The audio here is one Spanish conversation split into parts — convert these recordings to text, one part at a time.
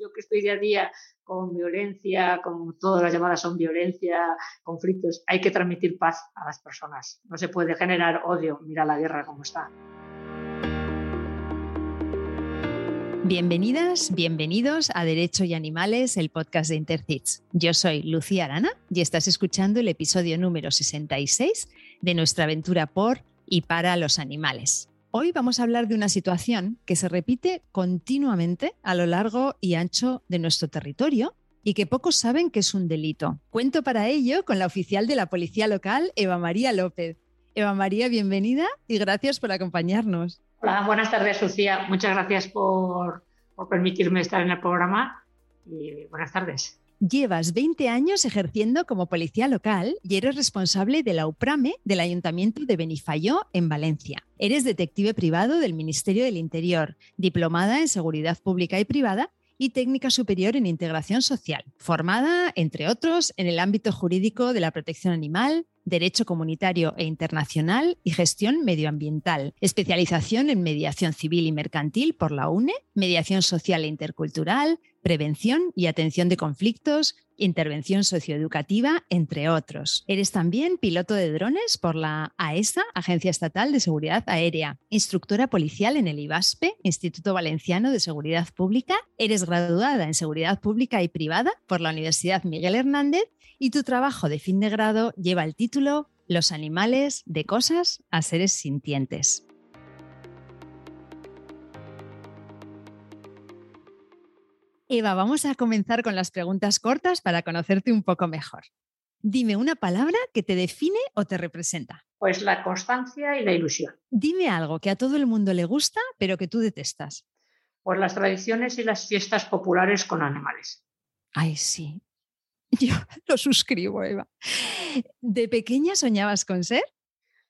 yo que estoy día a día con violencia, con todas las llamadas son violencia, conflictos, hay que transmitir paz a las personas. No se puede generar odio. Mira la guerra como está. Bienvenidas, bienvenidos a Derecho y Animales, el podcast de Intercits. Yo soy Lucía Arana y estás escuchando el episodio número 66 de nuestra aventura por y para los animales. Hoy vamos a hablar de una situación que se repite continuamente a lo largo y ancho de nuestro territorio y que pocos saben que es un delito. Cuento para ello con la oficial de la Policía Local, Eva María López. Eva María, bienvenida y gracias por acompañarnos. Hola, buenas tardes, Lucía. Muchas gracias por, permitirme estar en el programa y buenas tardes. Llevas 20 años ejerciendo como policía local y eres responsable de la UPRAME del Ayuntamiento de Benifayó, en Valencia. Eres detective privado del Ministerio del Interior, diplomada en Seguridad Pública y Privada y técnica superior en integración social, formada, entre otros, en el ámbito jurídico de la protección animal, Derecho Comunitario e Internacional y Gestión Medioambiental. Especialización en Mediación Civil y Mercantil por la UNE, Mediación Social e Intercultural, Prevención y Atención de Conflictos, Intervención Socioeducativa, entre otros. Eres también piloto de drones por la AESA, e Agencia Estatal de Seguridad Aérea, instructora policial en el IBASPE, Instituto Valenciano de Seguridad Pública. Eres graduada en Seguridad Pública y Privada por la Universidad Miguel Hernández y tu trabajo de fin de grado lleva el título Los animales de cosas a seres sintientes. Eva, vamos a comenzar con las preguntas cortas para conocerte un poco mejor. Dime una palabra que te define o te representa. Pues la constancia y la ilusión. Dime algo que a todo el mundo le gusta, pero que tú detestas. Pues las tradiciones y las fiestas populares con animales. Ay, sí, Yo lo suscribo, Eva. ¿De pequeña soñabas con ser?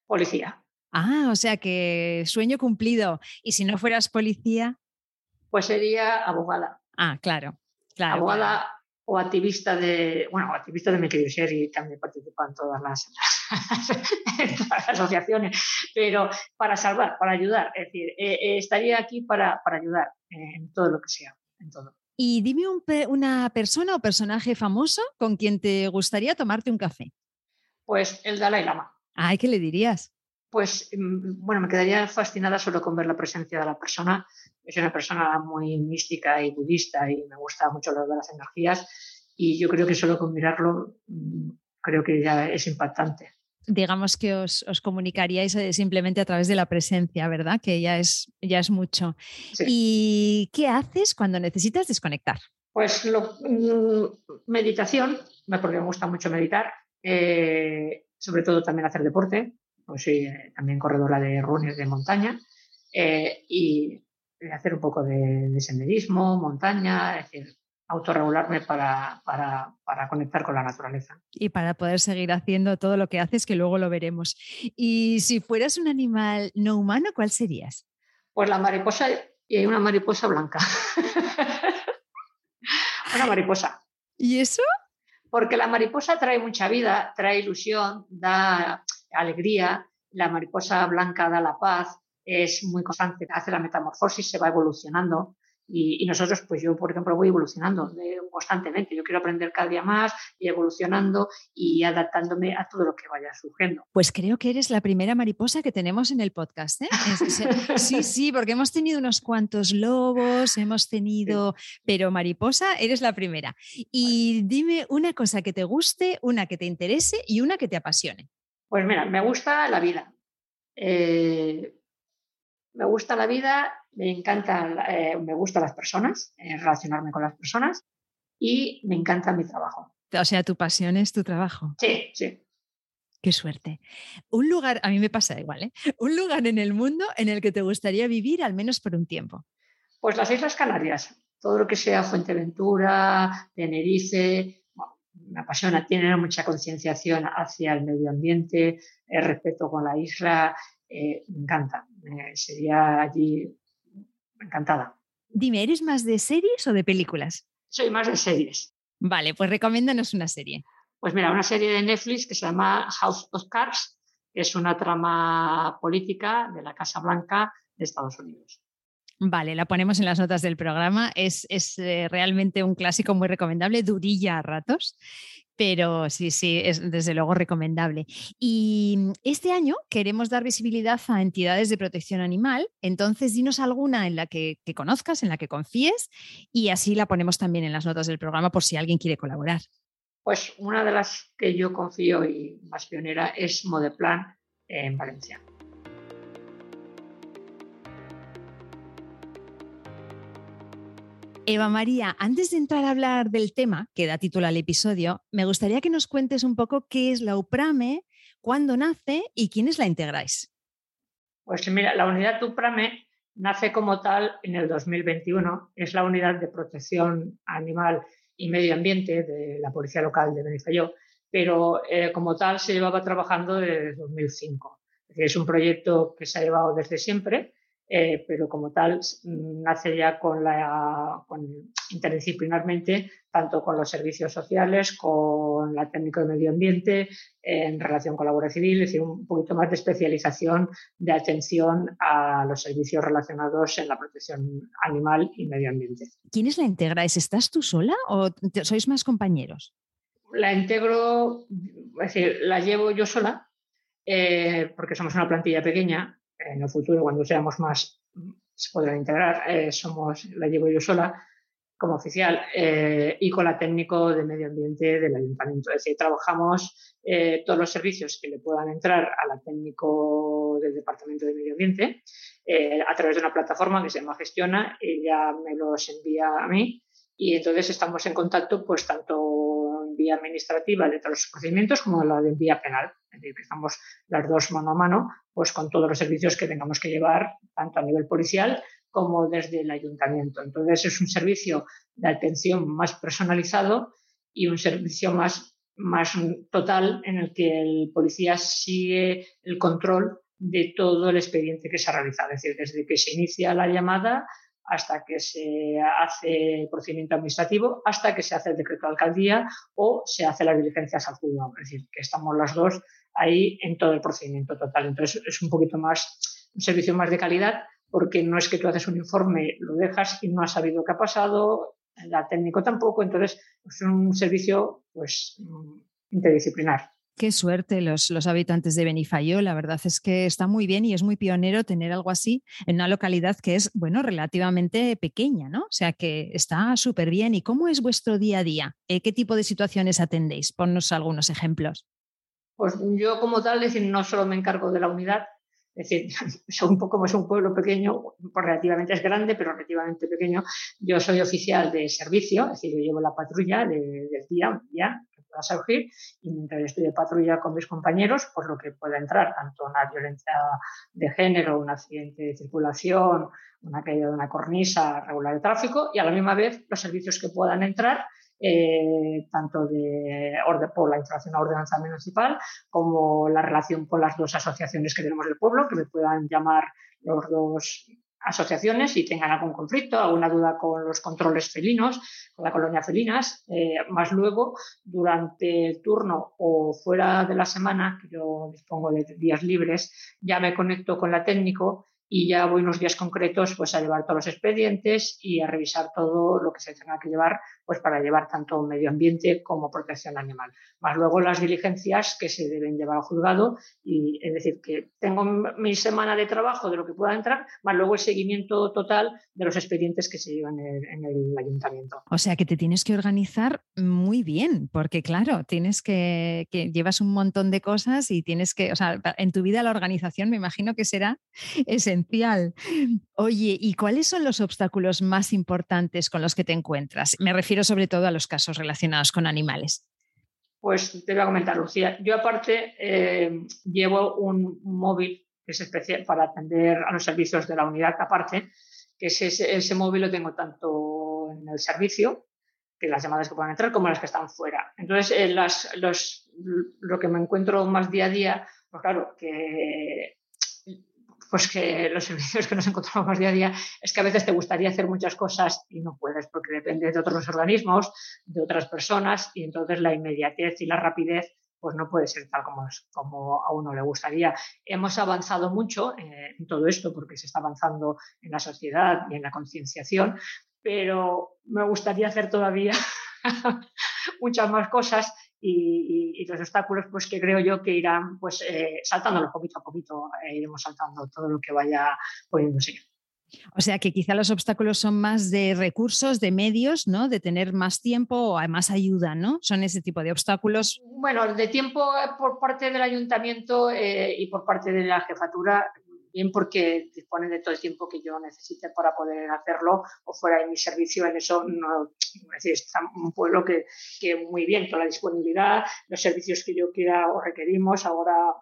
Policía. Ah, o sea que sueño cumplido. ¿Y si no fueras policía? Pues sería abogada. Ah, claro. claro abogada o activista de, bueno, activista de Me Ser y también participa en todas las, asociaciones, pero para salvar, para ayudar. Es decir, eh, eh, estaría aquí para, para ayudar en todo lo que sea, en todo. Y dime una persona o personaje famoso con quien te gustaría tomarte un café. Pues el Dalai Lama. Ay, ¿qué le dirías? Pues mm, bueno, me quedaría fascinada solo con ver la presencia de la persona. Es una persona muy mística y budista y me gusta mucho lo de las energías y yo creo que solo con mirarlo mm, creo que ya es impactante digamos que os, comunicaríais eh, simplemente a través de la presencia, ¿verdad? Que ya es, ya es mucho. ¿Y qué haces cuando necesitas desconectar? Pues mm, meditación, porque me gusta mucho meditar, eh, sobre todo también hacer deporte, pues soy eh, también corredora de runners de montaña, y hacer un poco de, de senderismo, montaña, es decir, autorregularme para, para, para, conectar con la naturaleza. Y para poder seguir haciendo todo lo que haces, que luego lo veremos. Y si fueras un animal no humano, ¿cuál serías? Pues la mariposa y hay una mariposa blanca. una mariposa. ¿Y eso? Porque la mariposa trae mucha vida, trae ilusión, da alegría. La mariposa blanca da la paz, es muy constante, hace la metamorfosis, se va evolucionando. Y, nosotros, pues yo, por ejemplo, voy evolucionando constantemente. Yo quiero aprender cada día más y evolucionando y adaptándome a todo lo que vaya surgiendo. Pues creo que eres la primera mariposa que tenemos en el podcast. ¿eh? Sí, sí, porque hemos tenido unos cuantos lobos, hemos tenido, pero mariposa, eres la primera. Y dime una cosa que te guste, una que te interese y una que te apasione. Pues mira, me gusta la vida. Eh, me gusta la vida, me encanta, eh, me gustan las personas, eh, relacionarme con las personas y me encanta mi trabajo. O sea, tu pasión es tu trabajo. Sí, sí. Qué suerte. Un lugar, a mí me pasa igual, ¿eh? Un lugar en el mundo en el que te gustaría vivir al menos por un tiempo. Pues las Islas Canarias, todo lo que sea Fuenteventura, Tenerife, me apasiona, tiene mucha concienciación hacia el medio ambiente, el respeto con la isla, eh, me encanta. sería allí encantada. Dime, ¿eres más de series o de películas? Soy más de series. Vale, pues recomiéndanos una serie. Pues mira, una serie de Netflix que se llama House of Cards, que es una trama política de la Casa Blanca de Estados Unidos. Vale, la ponemos en las notas del programa. Es, eh, realmente un clásico muy recomendable, durilla a ratos, pero sí, sí, es desde luego recomendable. Y mm, este año queremos dar visibilidad a entidades de protección animal, entonces dinos alguna en la que, que conozcas, en la que confíes, y así la ponemos también en las notas del programa por si alguien quiere colaborar. Pues una de las que yo confío y más pionera es Modeplan en Valencia. Eva María, antes de entrar a hablar del tema que da título al episodio, me gustaría que nos cuentes un poco qué es la UPRAME, cuándo nace y quiénes la integráis. Pues mira, la unidad UPRAME nace como tal en el 2021. Es la unidad de protección animal y medio ambiente de la Policía Local de Benifayó, pero eh, como tal se llevaba trabajando desde 2005. Es un proyecto que se ha llevado desde siempre eh, pero como tal nace ya con la, interdisciplinarmente, tanto con los servicios sociales, con la técnica de medio ambiente, en relación con la Guardia Civil, es decir, un poquito más de especialización de atención a los servicios relacionados en la protección animal y medio ambiente. ¿Quiénes la integráis? ¿Estás tú sola o sois más compañeros? La integro, es decir, la llevo yo sola, eh, porque somos una plantilla pequeña, en el futuro, cuando seamos más, se podrán integrar. Eh, somos, la llevo yo sola como oficial eh, y con la técnico de medio ambiente del ayuntamiento. Es decir, trabajamos eh, todos los servicios que le puedan entrar a la técnico del departamento de medio ambiente a través de una plataforma que se llama Gestiona. Ella me los envía a mí y entonces estamos en contacto pues tanto en vía administrativa de todos los procedimientos como la de vía penal. Es decir, que estamos las dos mano a mano pues con todos los servicios que tengamos que llevar, tanto a nivel policial como desde el ayuntamiento. Entonces es un servicio de atención más personalizado y un servicio más, más total en el que el policía sigue el control de todo el expediente que se ha realizado, es decir, desde que se inicia la llamada hasta que se hace el procedimiento administrativo, hasta que se hace el decreto de alcaldía o se hace las diligencias al juzgado. Es decir, que estamos las dos ahí en todo el procedimiento total. Entonces es un poquito más, un servicio más de calidad porque no es que tú haces un informe, lo dejas y no has sabido qué ha pasado, la técnico tampoco, entonces es un servicio pues mm, interdisciplinar. Qué suerte los, los, habitantes de Benifayó. La verdad es que está muy bien y es muy pionero tener algo así en una localidad que es, bueno, relativamente pequeña, ¿no? O sea que está súper bien. ¿Y cómo es vuestro día a día? Eh, ¿Qué tipo de situaciones atendéis? Ponnos algunos ejemplos. Pues yo como tal, decir, no solo me encargo de la unidad, es decir, un poco como es un pueblo pequeño, pues relativamente es grande, pero relativamente pequeño. Yo soy oficial de servicio, es decir, yo llevo la patrulla del día, ya que pueda surgir, y mientras estoy de patrulla con mis compañeros, pues lo que pueda entrar, tanto una violencia de género, un accidente de circulación, una caída de una cornisa, regular de tráfico, y a la misma vez los servicios que puedan entrar eh, tanto de por la instalación a ordenanza municipal como la relación con las dos asociaciones que tenemos del pueblo, que me puedan llamar los dos asociaciones y tengan algún conflicto, alguna duda con los controles felinos, con la colonia felinas, eh, más luego durante el turno o fuera de la semana, que yo dispongo de días libres, ya me conecto con la técnico y ya voy unos días concretos pues a llevar todos los expedientes y a revisar todo lo que se tenga que llevar pues para llevar tanto medio ambiente como protección animal. Más luego las diligencias que se deben llevar al juzgado y es decir que tengo mi semana de trabajo de lo que pueda entrar, más luego el seguimiento total de los expedientes que se llevan en el, ayuntamiento. O sea que te tienes que organizar muy bien, porque claro, tienes que, que llevas un montón de cosas y tienes que, o sea, en tu vida la organización me imagino que será esencial. Oye, ¿y cuáles son los obstáculos más importantes con los que te encuentras? Me refiero sobre todo a los casos relacionados con animales. Pues te voy a comentar, Lucía. Yo aparte eh, llevo un, móvil que es especial para atender a los servicios de la unidad aparte, que ese, ese móvil lo tengo tanto en el servicio, que las llamadas que puedan entrar, como las que están fuera. Entonces, eh, las, los, lo que me encuentro más día a día, pues claro, que pues que los servicios que nos encontramos día a día es que a veces te gustaría hacer muchas cosas y no puedes porque depende de otros organismos, de otras personas y entonces la inmediatez y la rapidez pues no puede ser tal como, como a uno le gustaría. Hemos avanzado mucho eh, en todo esto porque se está avanzando en la sociedad y en la concienciación, pero me gustaría hacer todavía muchas más cosas y, los obstáculos pues que creo yo que irán pues eh, saltándolos poquito a poquito, eh, iremos saltando todo lo que vaya poniéndose. O sea que quizá los obstáculos son más de recursos, de medios, ¿no? De tener más tiempo o más ayuda, ¿no? Son ese tipo de obstáculos. Bueno, de tiempo por parte del ayuntamiento eh, y por parte de la jefatura bien porque dispone de todo el tiempo que yo necesite para poder hacerlo o fuera de mi servicio. En eso no, es decir, está un pueblo que, que muy bien, toda la disponibilidad, los servicios que yo quiera o requerimos, ahora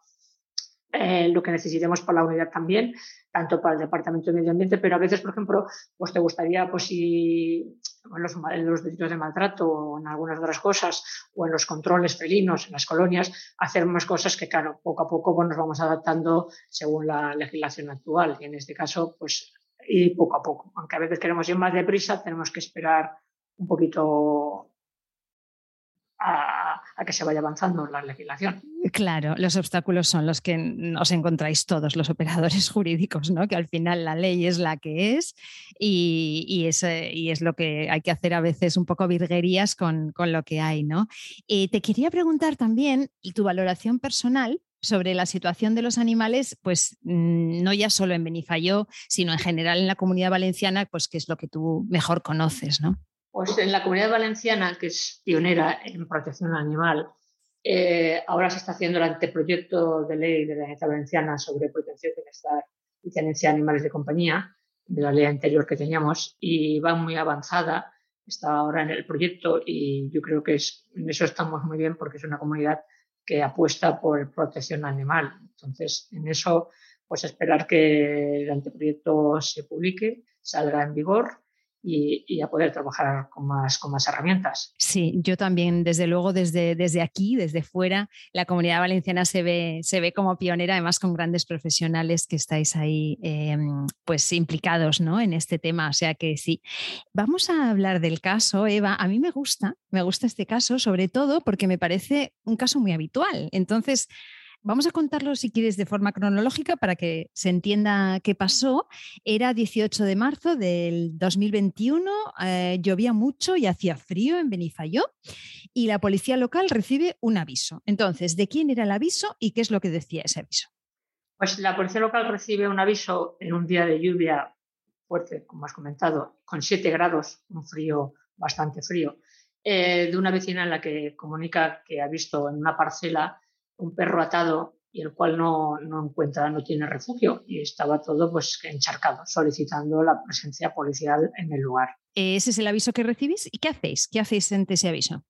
eh, lo que necesitemos para la unidad también, tanto para el Departamento de Medio Ambiente, pero a veces, por ejemplo, pues te gustaría, pues si en los, los delitos de maltrato o en algunas otras cosas, o en los controles felinos, en las colonias, hacer más cosas que, claro, poco a poco pues, nos vamos adaptando según la legislación actual. Y en este caso, pues ir poco a poco. Aunque a veces queremos ir más deprisa, tenemos que esperar un poquito a, que se vaya avanzando la legislación. Claro, los obstáculos son los que os encontráis todos los operadores jurídicos, ¿no? que al final la ley es la que es y, es, lo que hay que hacer a veces un poco virguerías con, lo que hay. ¿no? Y te quería preguntar también tu valoración personal sobre la situación de los animales, pues mm, no ya solo en Benifayó, sino en general en la comunidad valenciana, pues que es lo que tú mejor conoces, ¿no? Pues en la comunidad valenciana, que es pionera en protección animal, eh, ahora se está haciendo el anteproyecto de ley de la Agencia Valenciana sobre protección, bienestar y tenencia de animales de compañía, de la ley anterior que teníamos, y va muy avanzada, está ahora en el proyecto y yo creo que en eso estamos muy bien porque es una comunidad que apuesta por protección animal. Entonces, en eso, pues esperar que el anteproyecto se publique, salga en vigor y, a poder trabajar con más, con más herramientas. Sí, yo también, desde luego, desde, desde aquí, desde fuera, la comunidad valenciana se ve, se ve como pionera, además con grandes profesionales que estáis ahí em, pues implicados ¿no? en este tema. O sea que sí. Vamos a hablar del caso, Eva. A mí me gusta, me gusta este caso, sobre todo porque me parece un caso muy habitual. Entonces, Vamos a contarlo, si quieres, de forma cronológica para que se entienda qué pasó. Era 18 de marzo del 2021, eh, llovía mucho y hacía frío en Benifayó y la policía local recibe un aviso. Entonces, ¿de quién era el aviso y qué es lo que decía ese aviso? Pues la policía local recibe un aviso en un día de lluvia fuerte, como has comentado, con 7 grados, un frío bastante frío, eh, de una vecina en la que comunica que ha visto en una parcela un perro atado y el cual no, no, encuentra, no tiene refugio y estaba todo pues encharcado, solicitando la presencia policial en el lugar. Ese es el aviso que recibís y ¿qué hacéis? ¿Qué hacéis ante ese aviso?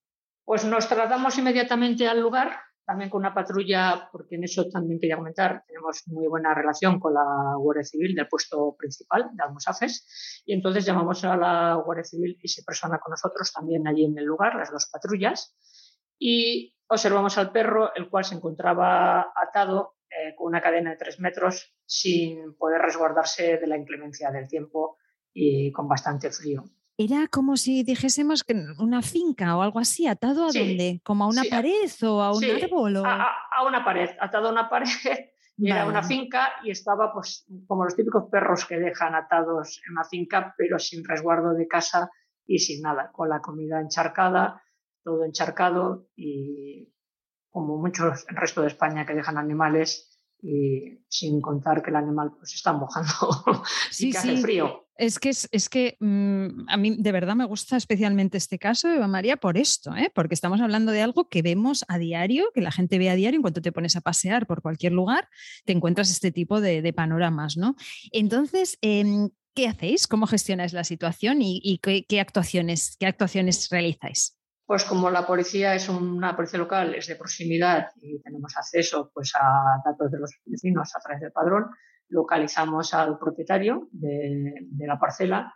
Pues nos trasladamos inmediatamente al lugar, también con una patrulla, porque en eso también quería comentar, tenemos muy buena relación con la Guardia Civil del puesto principal de Almusafes, y entonces llamamos a la Guardia Civil y se persona con nosotros también allí en el lugar, las dos patrullas, y observamos al perro, el cual se encontraba atado eh, con una cadena de tres metros sin poder resguardarse de la inclemencia del tiempo y con bastante frío. Era como si dijésemos que una finca o algo así, atado a dónde, como a una pared o a un árbol. A, una pared, atado a una pared. Era una finca y estaba pues como los típicos perros que dejan atados en una finca, pero sin resguardo de casa y sin nada, con la comida encharcada, todo encharcado y como muchos el resto de España que dejan animales y sin contar que el animal pues está mojando sí, y que hace frío. Es que, es, que mm, a mí de verdad me gusta especialmente este caso, Eva María, por esto, ¿eh? porque estamos hablando de algo que vemos a diario, que la gente ve a diario, en cuanto te pones a pasear por cualquier lugar, te encuentras este tipo de, panoramas. ¿no? Entonces, em, ¿qué hacéis? ¿Cómo gestionáis la situación y, qué, actuaciones, qué actuaciones realizáis? Pues como la policía es una policía local, es de proximidad y tenemos acceso pues, a datos de los vecinos a través del padrón, localizamos al propietario de, la parcela,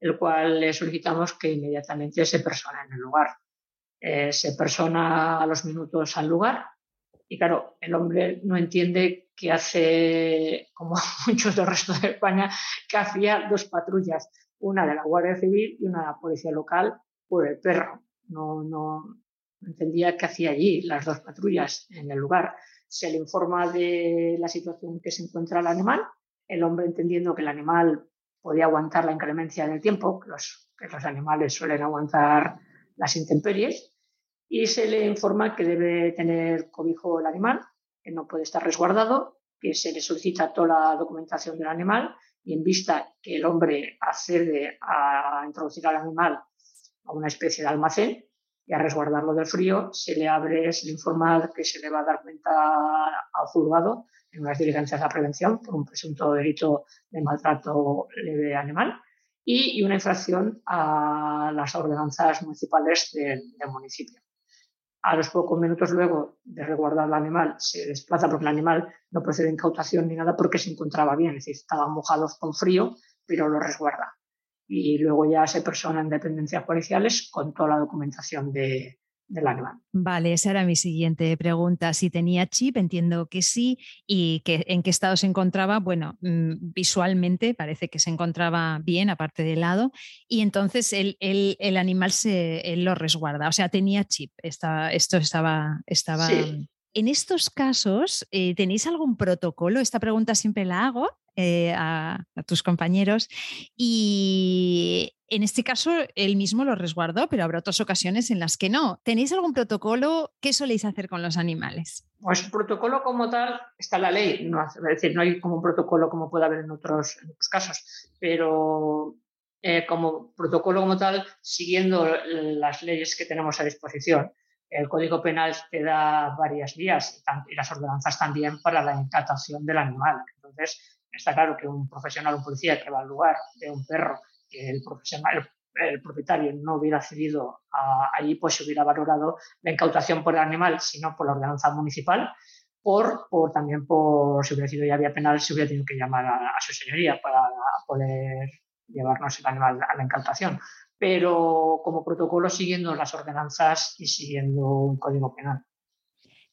el cual le solicitamos que inmediatamente se persona en el lugar. Eh, se persona a los minutos al lugar y claro, el hombre no entiende que hace, como muchos del resto de España, que hacía dos patrullas, una de la Guardia Civil y una de la Policía Local por el perro no, entendía qué hacía allí las dos patrullas en el lugar. Se le informa de la situación que se encuentra el animal, el hombre entendiendo que el animal podía aguantar la inclemencia del tiempo, que los, que los animales suelen aguantar las intemperies, y se le informa que debe tener cobijo el animal, que no puede estar resguardado, que se le solicita toda la documentación del animal y en vista que el hombre accede a introducir al animal a una especie de almacén y a resguardarlo del frío, se le abre, se le informa que se le va a dar cuenta al juzgado en unas diligencias de prevención por un presunto delito de maltrato leve animal y, una infracción a las ordenanzas municipales del municipio a los pocos minutos luego de resguardar al animal se desplaza porque el animal no procede de incautación ni nada porque se encontraba bien, es decir, estaban mojados con frío, pero lo resguarda. Y luego ya se persona en dependencias policiales con toda la documentación de, del animal. Vale, esa era mi siguiente pregunta. Si tenía chip, entiendo que sí, y que, en qué estado se encontraba. Bueno, mm, visualmente parece que se encontraba bien, aparte del lado, y entonces el, el, animal se lo resguarda. O sea, tenía chip. esto estaba. estaba... En estos casos, eh, ¿tenéis algún protocolo? Esta pregunta siempre la hago eh, a, tus compañeros. Y en este caso, él mismo lo resguardó, pero habrá otras ocasiones en las que no. ¿Tenéis algún protocolo? ¿Qué soléis hacer con los animales? Pues protocolo como tal está la ley, no, es decir, no hay como un protocolo como puede haber en otros, casos, pero eh, como protocolo como tal, siguiendo las leyes que tenemos a disposición. El Código Penal te da varias vías y las ordenanzas también para la incatación del animal. Entonces, está claro que un profesional, un policía que va al lugar de un perro que el profesional, el, propietario no hubiera accedido allí, pues se hubiera valorado la incautación por el animal, sino por la ordenanza municipal, por, por también por, si hubiera sido ya vía penal, se hubiera tenido que llamar a, a su señoría para poder llevarnos el animal a la incautación. Pero como protocolo siguiendo las ordenanzas y siguiendo un código penal.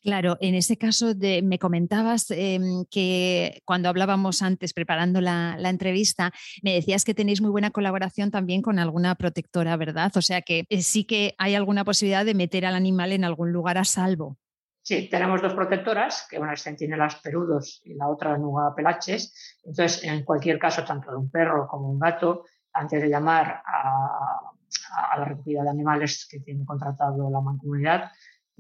Claro, en ese caso de, me comentabas em, que cuando hablábamos antes preparando la, entrevista, me decías que tenéis muy buena colaboración también con alguna protectora, ¿verdad? O sea que eh, sí que hay alguna posibilidad de meter al animal en algún lugar a salvo. Sí, tenemos dos protectoras, que una es las perudos y la otra nuga pelaches. Entonces, en cualquier caso, tanto de un perro como un gato, antes de llamar a, a la recogida de animales que tiene contratado la mancomunidad,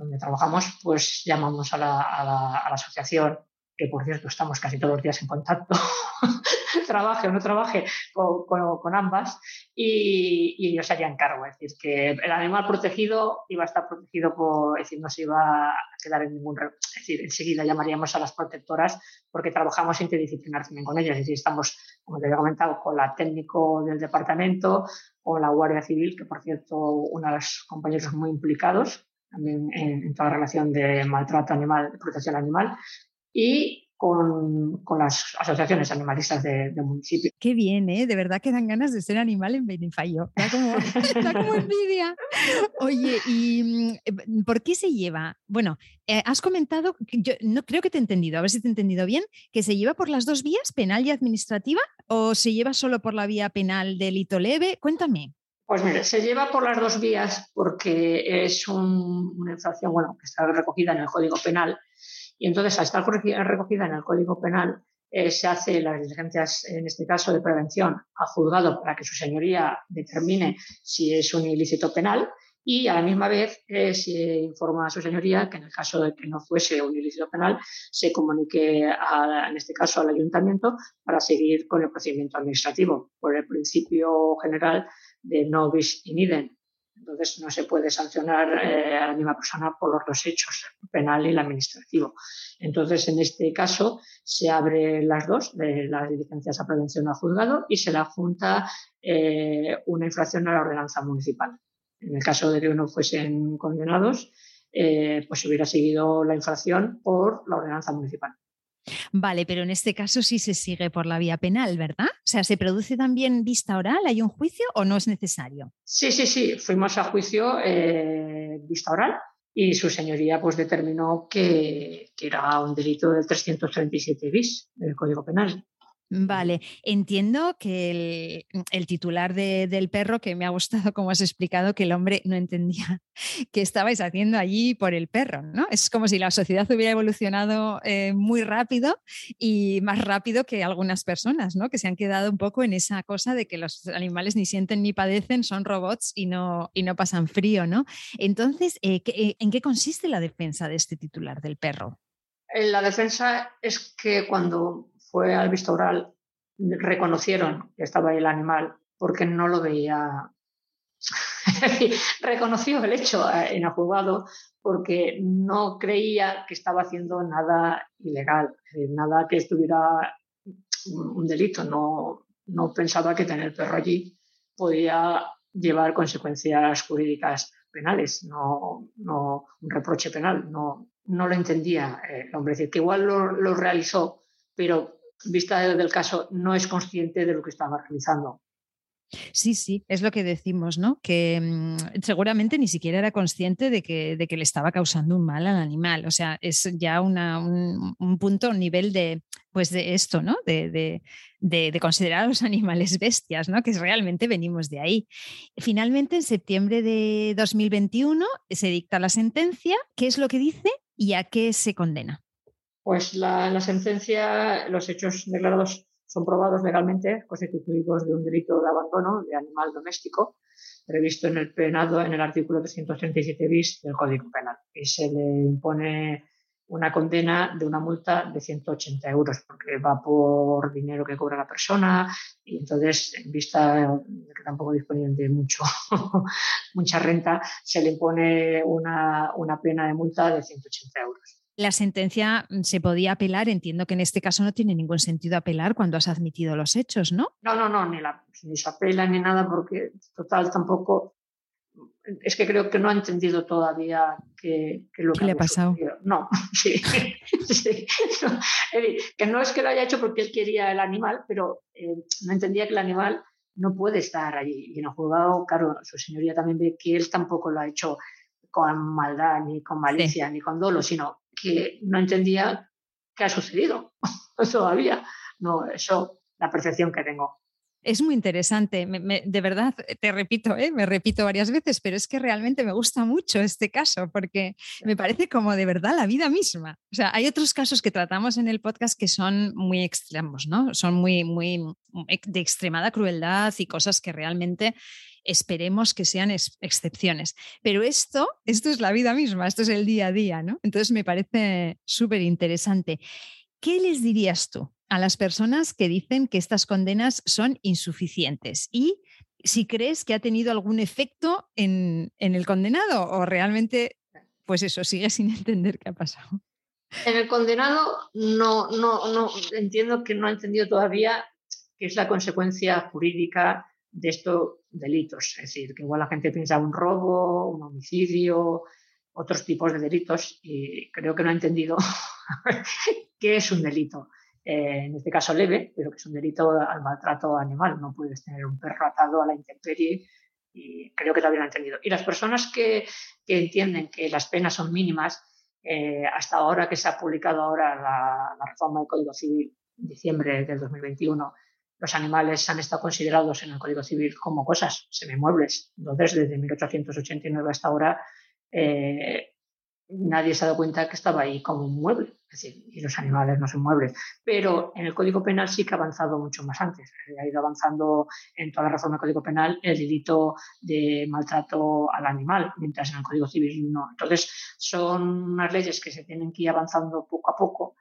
donde trabajamos, pues llamamos a la, a la, asociación, que por cierto estamos casi todos los días en contacto, trabaje o no trabaje con, con, ambas, y, y, ellos harían cargo. Es decir, que el animal protegido iba a estar protegido, por, es decir, no se iba a quedar en ningún. Es decir, enseguida llamaríamos a las protectoras porque trabajamos interdisciplinar también con ellas. Es decir, estamos, como te había comentado, con la técnico del departamento, o la Guardia Civil, que por cierto, uno de los compañeros muy implicados también en, toda la relación de maltrato animal, de protección animal, y con, con, las asociaciones animalistas del de municipio. Qué bien, ¿eh? De verdad que dan ganas de ser animal en Benifallo. Da como, envidia. Oye, ¿y mm, por qué se lleva? Bueno, eh, has comentado, yo no creo que te he entendido, a ver si te he entendido bien, que se lleva por las dos vías, penal y administrativa, o se lleva solo por la vía penal delito leve. Cuéntame. Pues mire, se lleva por las dos vías porque es una infracción bueno, que está recogida en el Código Penal. Y entonces al estar recogida en el Código Penal eh, se hace las diligencias, en este caso de prevención, a juzgado para que su señoría determine si es un ilícito penal y a la misma vez eh, se informa a su señoría que en el caso de que no fuese un ilícito penal se comunique en este caso al ayuntamiento para seguir con el procedimiento administrativo. Por el principio general de no bis in idem. Entonces no se puede sancionar eh, a la misma persona por los dos hechos, el penal y el administrativo. Entonces, en este caso, se abren las dos, de las diligencias a prevención al juzgado, y se le adjunta eh, una infracción a la ordenanza municipal. En el caso de que no fuesen condenados, eh, pues hubiera seguido la infracción por la ordenanza municipal. Vale, pero en este caso sí se sigue por la vía penal, ¿verdad? O sea, ¿se produce también vista oral? ¿Hay un juicio o no es necesario? Sí, sí, sí. Fuimos a juicio eh, vista oral y su señoría pues determinó que, era un delito del 337 bis del Código Penal. Vale, entiendo que el, titular del perro, que me ha gustado como has explicado, que el hombre no entendía qué estabais haciendo allí por el perro, ¿no? Es como si la sociedad hubiera evolucionado eh, muy rápido y más rápido que algunas personas, ¿no? Que se han quedado un poco en esa cosa de que los animales ni sienten ni padecen, son robots y no, y no pasan frío, ¿no? Entonces, eh, eh, ¿en qué consiste la defensa de este titular del perro? La defensa es que cuando fue al visto oral, reconocieron que estaba ahí el animal porque no lo veía. Reconoció el hecho eh, en juzgado porque no creía que estaba haciendo nada ilegal, nada que estuviera un delito. No, no pensaba que tener el perro allí podía llevar consecuencias jurídicas penales, no, no un reproche penal. No, no lo entendía el hombre. Es decir, que igual lo, lo realizó, pero vista del caso, no es consciente de lo que estaba realizando. Sí, sí, es lo que decimos, ¿no? Que mm, seguramente ni siquiera era consciente de que, de que, le estaba causando un mal al animal. O sea, es ya un, punto, un nivel de, pues de esto, ¿no? De, de, considerar a los animales bestias, ¿no? Que realmente venimos de ahí. Finalmente, en septiembre de 2021 se dicta la sentencia. ¿Qué es lo que dice y a qué se condena? Pues la, la sentencia, los hechos declarados son probados legalmente, constitutivos de un delito de abandono de animal doméstico, previsto en el penado en el artículo 337 bis del Código Penal. Y se le impone una condena de una multa de 180 euros, porque va por dinero que cobra la persona y entonces, en vista de que tampoco disponen de mucho, mucha renta, se le impone una, una pena de multa de 180 euros la sentencia mm, se podía apelar. Entiendo que en este caso no tiene ningún sentido apelar cuando has admitido los hechos, ¿no? No, no, no, ni, la, ni se apela ni nada porque total tampoco... Es que creo que no ha entendido todavía que, lo ¿Qué que le ha pasado. No, sí, que no es que lo haya hecho porque él quería el animal, pero eh, no entendía que el animal no puede estar allí. Y en el juzgado, claro, su señoría también ve que él tampoco lo ha hecho con maldad, ni con malicia, ni con dolo, sino que no entendía qué ha sucedido todavía. No, eso, la percepción que tengo. Es muy interesante, de verdad, te repito, ¿eh? me repito varias veces, pero es que realmente me gusta mucho este caso porque me parece como de verdad la vida misma. O sea, hay otros casos que tratamos en el podcast que son muy extremos, ¿no? Son muy, muy de extremada crueldad y cosas que realmente esperemos que sean excepciones. Pero esto, esto es la vida misma, esto es el día a día, ¿no? Entonces me parece súper interesante. ¿Qué les dirías tú a las personas que dicen que estas condenas son insuficientes? Y si crees que ha tenido algún efecto en, en el condenado o realmente, pues eso, sigue sin entender qué ha pasado. En el condenado no, no, no entiendo que no ha entendido todavía qué es la consecuencia jurídica de estos delitos. Es decir, que igual la gente piensa un robo, un homicidio, otros tipos de delitos y creo que no ha entendido qué es un delito. Eh, en este caso leve, pero que es un delito al maltrato animal. No puedes tener un perro atado a la intemperie y creo que todavía no entendido. Y las personas que, entienden que las penas son mínimas, eh, hasta ahora que se ha publicado ahora la, reforma del Código Civil diciembre del 2021, los animales han estado considerados en el Código Civil como cosas semimuebles. Entonces, desde 1889 hasta ahora, eh, nadie se ha dado cuenta que estaba ahí como un mueble. Es decir, y los animales no son muebles. Pero en el Código Penal sí que ha avanzado mucho más antes. Ha ido avanzando en toda la reforma del Código Penal el delito de maltrato al animal, mientras en el Código Civil no. Entonces, son unas leyes que se tienen que ir avanzando poco a poco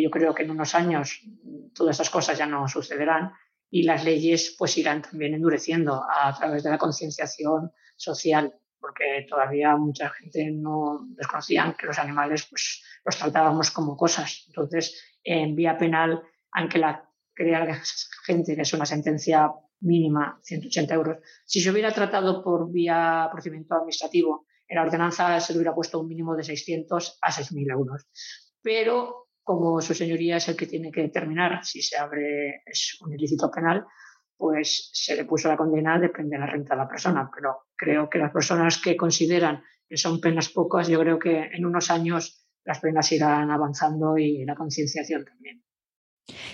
yo creo que en unos años todas estas cosas ya no sucederán y las leyes pues irán también endureciendo a través de la concienciación social, porque todavía mucha gente no desconocían que los animales pues los tratábamos como cosas. Entonces, en vía penal, aunque la crea la gente que es una sentencia mínima, 180 euros, si se hubiera tratado por vía procedimiento administrativo, en la ordenanza se le hubiera puesto un mínimo de 600 a 6.000 euros. Pero como su señoría es el que tiene que determinar si se abre es un ilícito penal, pues se le puso la condena, depende de la renta de la persona. Pero creo que las personas que consideran que son penas pocas, yo creo que en unos años las penas irán avanzando y la concienciación también.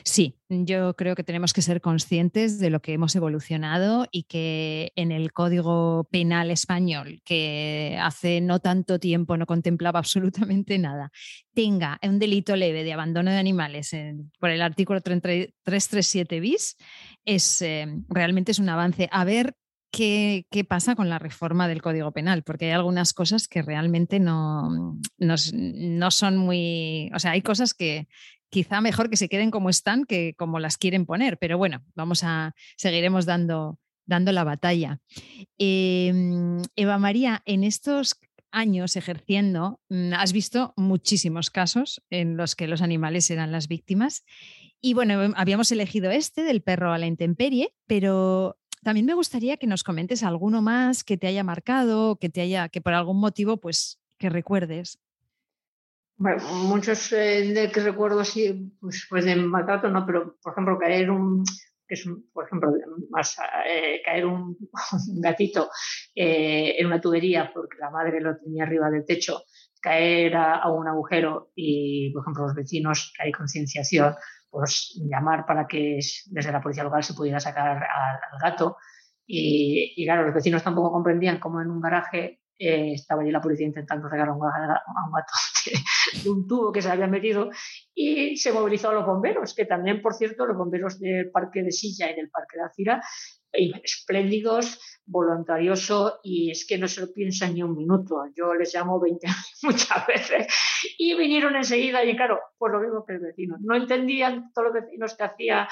Sí, yo creo que tenemos que ser conscientes de lo que hemos evolucionado y que en el Código Penal español, que hace no tanto tiempo no contemplaba absolutamente nada, tenga un delito leve de abandono de animales por el artículo 337 bis, es, eh, realmente es un avance. A ver Qué, qué, pasa con la reforma del Código Penal, porque hay algunas cosas que realmente no, no, no, son muy, o sea, hay cosas que, quizá mejor que se queden como están que como las quieren poner, pero bueno, vamos a, seguiremos dando, dando la batalla. Em, Eva María, en estos años ejerciendo, mm, has visto muchísimos casos en los que los animales eran las víctimas. Y bueno, em, habíamos elegido este del perro a la intemperie, pero también me gustaría que nos comentes alguno más que te haya marcado, que te haya, que por algún motivo, pues, que recuerdes. Bueno, muchos eh, de que recuerdo así, pues, pues de maltrato no, pero por ejemplo caer un, que es por ejemplo, más, eh, caer un, gatito eh, en una tubería porque la madre lo tenía arriba del techo, caer a, un agujero y, por ejemplo, los vecinos, que hay concienciación, pues llamar para que desde la policía local se pudiera sacar al, gato. Y, y, claro, los vecinos tampoco comprendían cómo en un garaje eh, estaba allí la policía intentando regalar a un, gato de, un tubo que se había metido y se movilizó a los bomberos, que también, por cierto, los bomberos del Parque de Silla y del Parque de Acira, espléndidos, voluntarioso y es que no se lo piensan ni un minuto. Yo les llamo 20 muchas veces y vinieron enseguida y claro, pues lo mismo que el vecino. No entendían todos los vecinos que hacía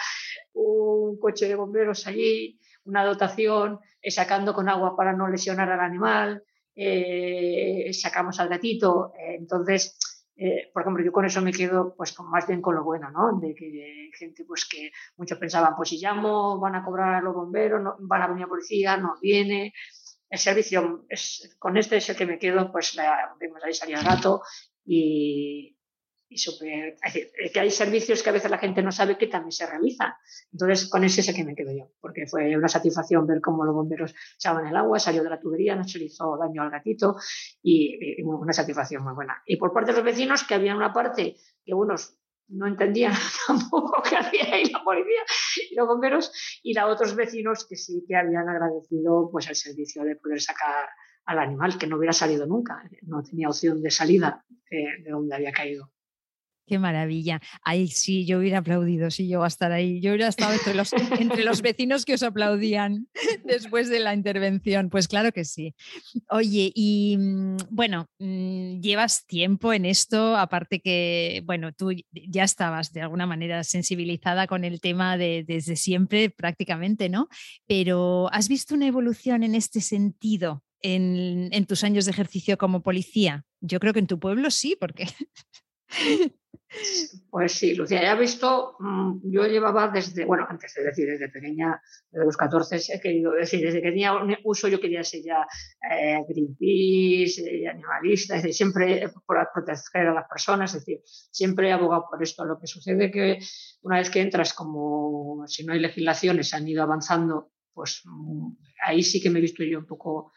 un coche de bomberos allí, una dotación, eh, sacando con agua para no lesionar al animal, eh, sacamos al gatito. Entonces, eh, por ejemplo, yo con eso me quedo pues con, más bien con lo bueno, ¿no? De que gente pues que muchos pensaban, pues si llamo van a cobrar a los bomberos, no, van a venir a policía, no viene. El servicio, es, con este es el que me quedo, pues la, vimos ahí salir el gato y, y súper. Es decir, que hay servicios que a veces la gente no sabe que también se realizan. Entonces, con ese es el que me quedo yo, porque fue una satisfacción ver cómo los bomberos echaban el agua, salió de la tubería, no se le hizo daño al gatito y, una satisfacción muy buena. Y por parte de los vecinos, que había una parte que unos no entendían tampoco qué hacía ahí la policía y los bomberos, y la otros vecinos que sí que habían agradecido pues el servicio de poder sacar al animal, que no hubiera salido nunca, no tenía opción de salida de donde había caído. Qué maravilla. Ay, sí, yo hubiera aplaudido si yo a estar ahí. Yo hubiera estado entre los, entre los vecinos que os aplaudían después de la intervención. Pues claro que sí. Oye, y mm, bueno, mm, llevas tiempo en esto, aparte que, bueno, tú ya estabas de alguna manera sensibilizada con el tema de, desde siempre prácticamente, ¿no? Pero ¿has visto una evolución en este sentido en, en tus años de ejercicio como policía? Yo creo que en tu pueblo sí, porque... Pues sí, Lucía, ya he visto, mm, yo llevaba desde, bueno, antes de decir, desde pequeña, desde los 14, he querido decir, desde que tenía uso yo quería ser ya eh, Greenpeace, eh, animalista, es decir, siempre por proteger a las personas, es decir, siempre he abogado por esto. Lo que sucede que una vez que entras, como si no hay legislaciones, han ido avanzando, pues mm, ahí sí que me he visto yo un poco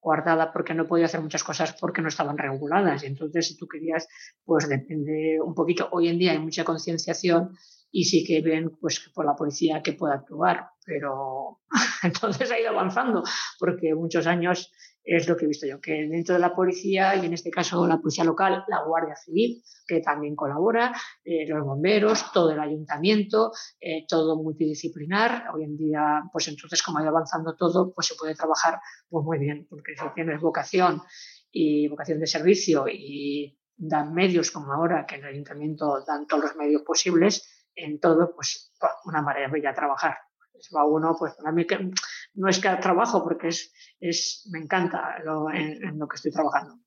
guardada porque no podía hacer muchas cosas porque no estaban reguladas. Y entonces, si tú querías, pues depende un poquito. Hoy en día hay mucha concienciación y sí que ven pues por la policía que pueda actuar, pero entonces ha ido avanzando porque muchos años es lo que he visto yo, que dentro de la policía, y en este caso la policía local, la Guardia Civil, que también colabora, eh, los bomberos, todo el ayuntamiento, eh, todo multidisciplinar. Hoy en día, pues entonces, como ha ido avanzando todo, pues se puede trabajar pues muy bien, porque si tienes vocación y vocación de servicio y dan medios como ahora, que en el ayuntamiento dan todos los medios posibles, en todo, pues una maravilla trabajar. Pues va uno, pues para mí que no es que trabajo, porque es, es me encanta lo, en lo que estoy trabajando.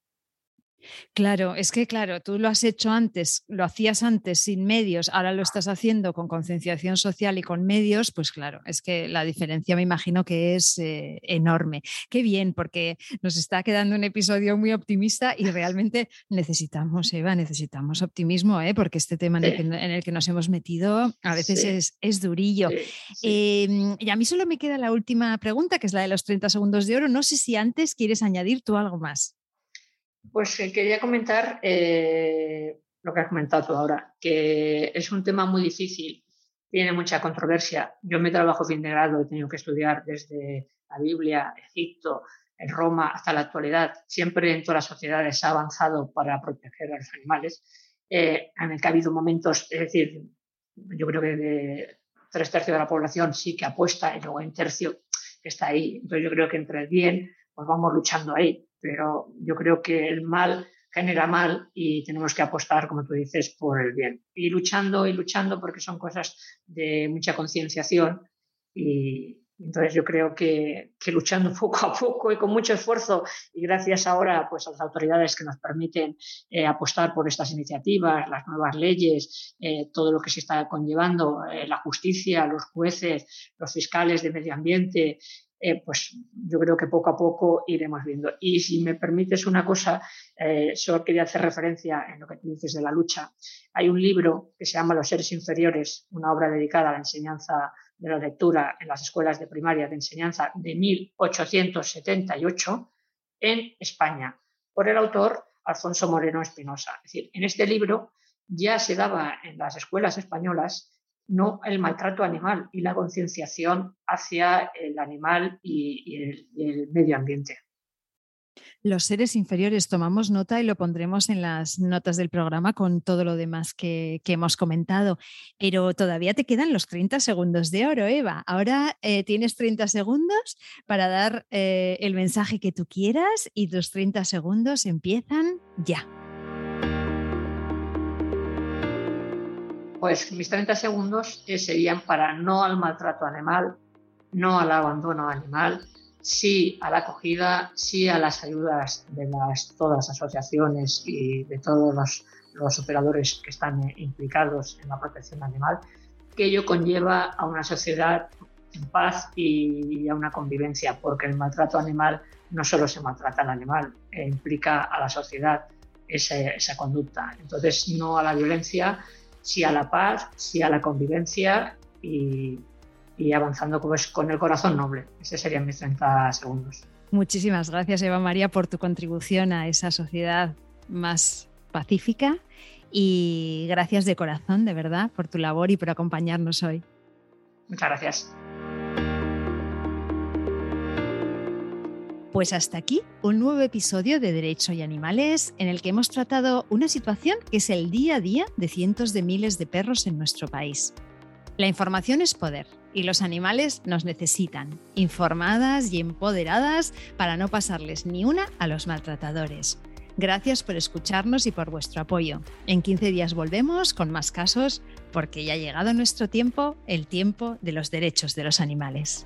Claro, es que claro, tú lo has hecho antes, lo hacías antes sin medios, ahora lo estás haciendo con concienciación social y con medios, pues claro, es que la diferencia me imagino que es eh, enorme. Qué bien, porque nos está quedando un episodio muy optimista y realmente necesitamos, Eva, necesitamos optimismo, ¿eh? porque este tema en el, que, nos hemos metido a veces es, durillo. Em, y a mí solo me queda la última pregunta, que es la de los 30 segundos de oro. No sé si antes quieres añadir tú algo más. Pues eh, quería comentar, eh, lo que has comentado tú ahora, que es un tema muy difícil, tiene mucha controversia. Yo me trabajo fin de grado, he tenido que estudiar desde la Biblia, Egipto, en Roma hasta la actualidad. Siempre en todas las sociedades ha avanzado para proteger a los animales. Eh, en el que ha habido momentos, es decir, yo creo que de tres tercios de la población sí que apuesta y luego hay tercio que está ahí. Entonces yo creo que entre el bien, pues vamos luchando ahí. Pero yo creo que el mal genera mal y tenemos que apostar, como tú dices, por el bien. Y luchando y luchando porque son cosas de mucha concienciación y, entonces yo creo que, luchando poco a poco y con mucho esfuerzo y gracias ahora pues, a las autoridades que nos permiten eh, apostar por estas iniciativas, las nuevas leyes, eh, todo lo que se está conllevando, eh, la justicia, los jueces, los fiscales de medio ambiente, pues yo creo que poco a poco iremos viendo. Y si me permites una cosa, solo quería hacer referencia en lo que tú dices de la lucha. Hay un libro que se llama Los seres inferiores, una obra dedicada a la enseñanza de la lectura en las escuelas de primaria de enseñanza de 1878 en España, por el autor Alfonso Moreno Espinosa. Es decir, en este libro ya se daba en las escuelas españolas no el maltrato animal y la concienciación hacia el animal y, el medio ambiente los seres inferiores. Tomamos nota y lo pondremos en las notas del programa con todo lo demás que, hemos comentado. Pero todavía te quedan los 30 segundos de oro, Eva. Ahora eh, tienes 30 segundos para dar eh, el mensaje que tú quieras y tus 30 segundos empiezan ya. Pues mis 30 segundos eh, serían para no al maltrato animal, no al abandono animal, sí a la acogida, sí a las ayudas de las, todas las asociaciones y de todos los, operadores que están eh, implicados en la protección animal, que ello conlleva a una sociedad en paz y, a una convivencia, porque el maltrato animal no solo se maltrata al animal, eh, implica a la sociedad esa, conducta. Entonces, no a la violencia, sí a la paz, sí a la convivencia y, y avanzando pues, con el corazón noble. Ese serían mis 30 segundos. Muchísimas gracias, Eva María, por tu contribución a esa sociedad más pacífica y gracias de corazón, de verdad, por tu labor y por acompañarnos hoy. Muchas gracias. Pues hasta aquí un nuevo episodio de Derecho y Animales en el que hemos tratado una situación que es el día a día de cientos de miles de perros en nuestro país. La información es poder y los animales nos necesitan, informadas y empoderadas para no pasarles ni una a los maltratadores. Gracias por escucharnos y por vuestro apoyo. En 15 días volvemos con más casos porque ya ha llegado nuestro tiempo, el tiempo de los derechos de los animales.